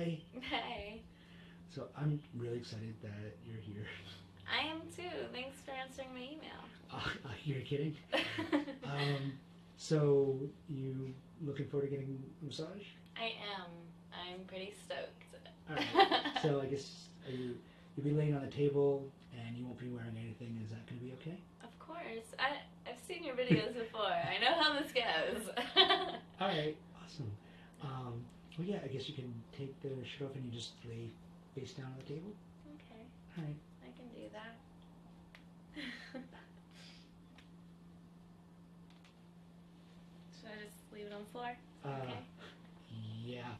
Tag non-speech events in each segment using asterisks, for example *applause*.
Hi. Hey. So I'm really excited that you're here. I am too. Thanks for answering my email. *laughs* Uh, you're kidding. *laughs* Um, so you looking forward to getting a massage? I am. I'm pretty stoked. All right. *laughs* so I guess are you you'll be laying on the table and you won't be wearing anything. Is that going to be okay? of course. I, I've seen your videos before. I know how this goes. All right. Awesome. Um, well, yeah. I guess you can take the shirt off and you just lay face down on the table. okay. All right. I can do that. *laughs* Should I just leave it on the floor? Uh, Okay. Yeah.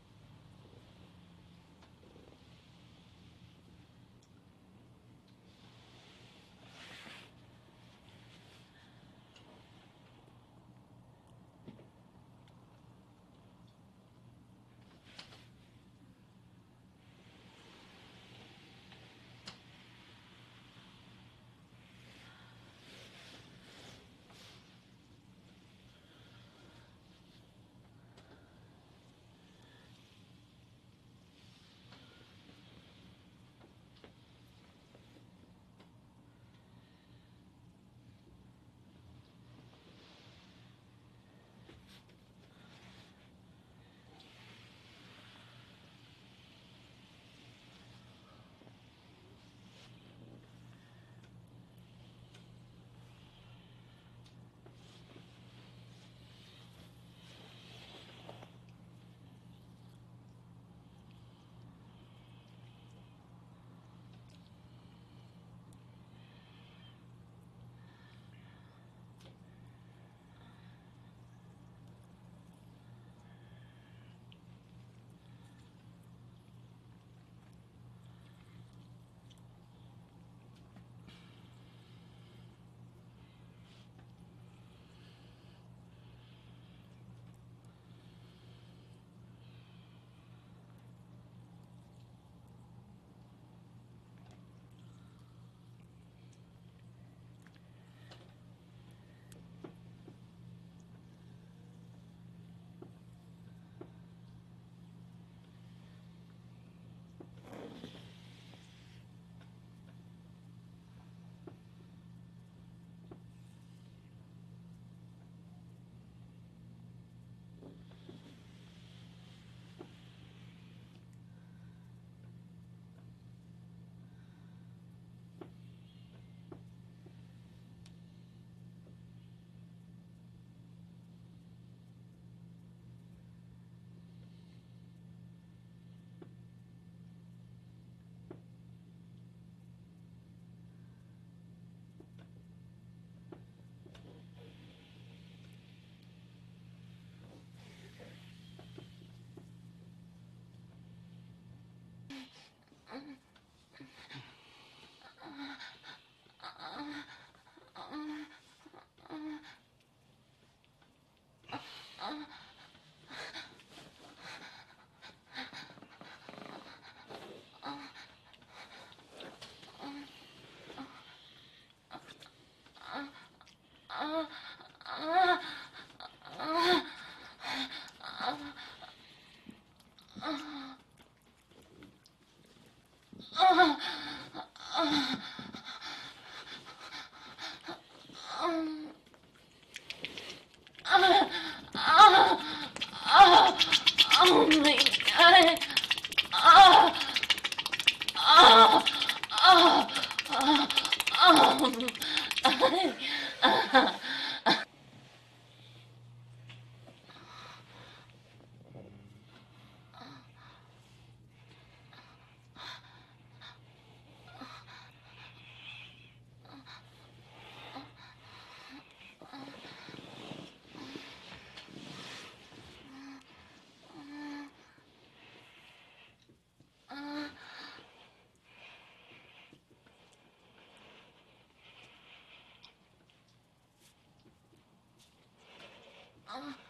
Um.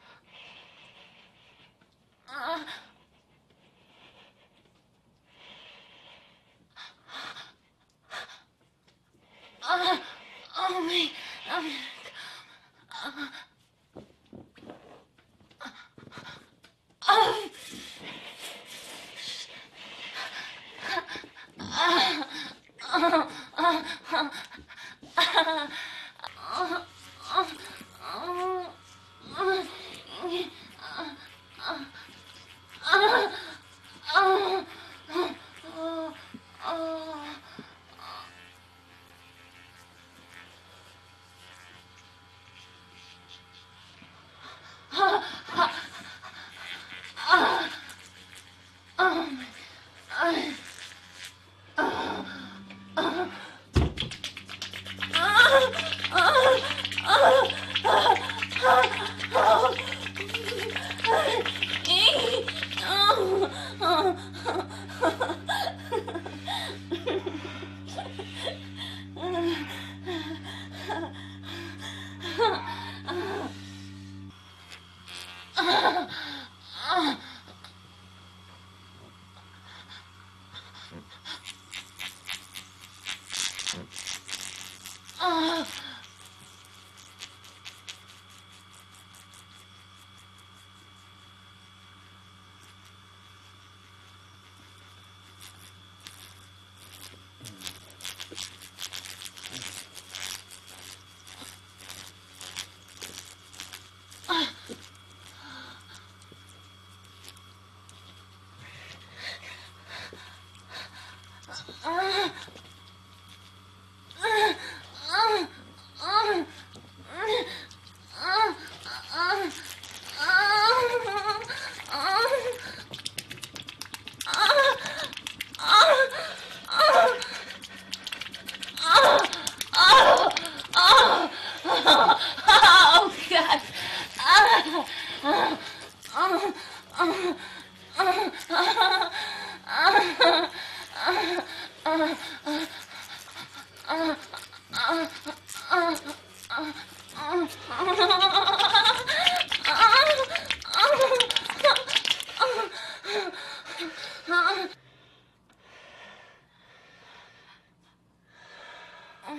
Oh God! Should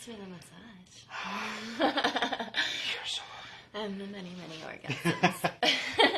For the massage. You're so *laughs* and the many, many orgasms. *laughs*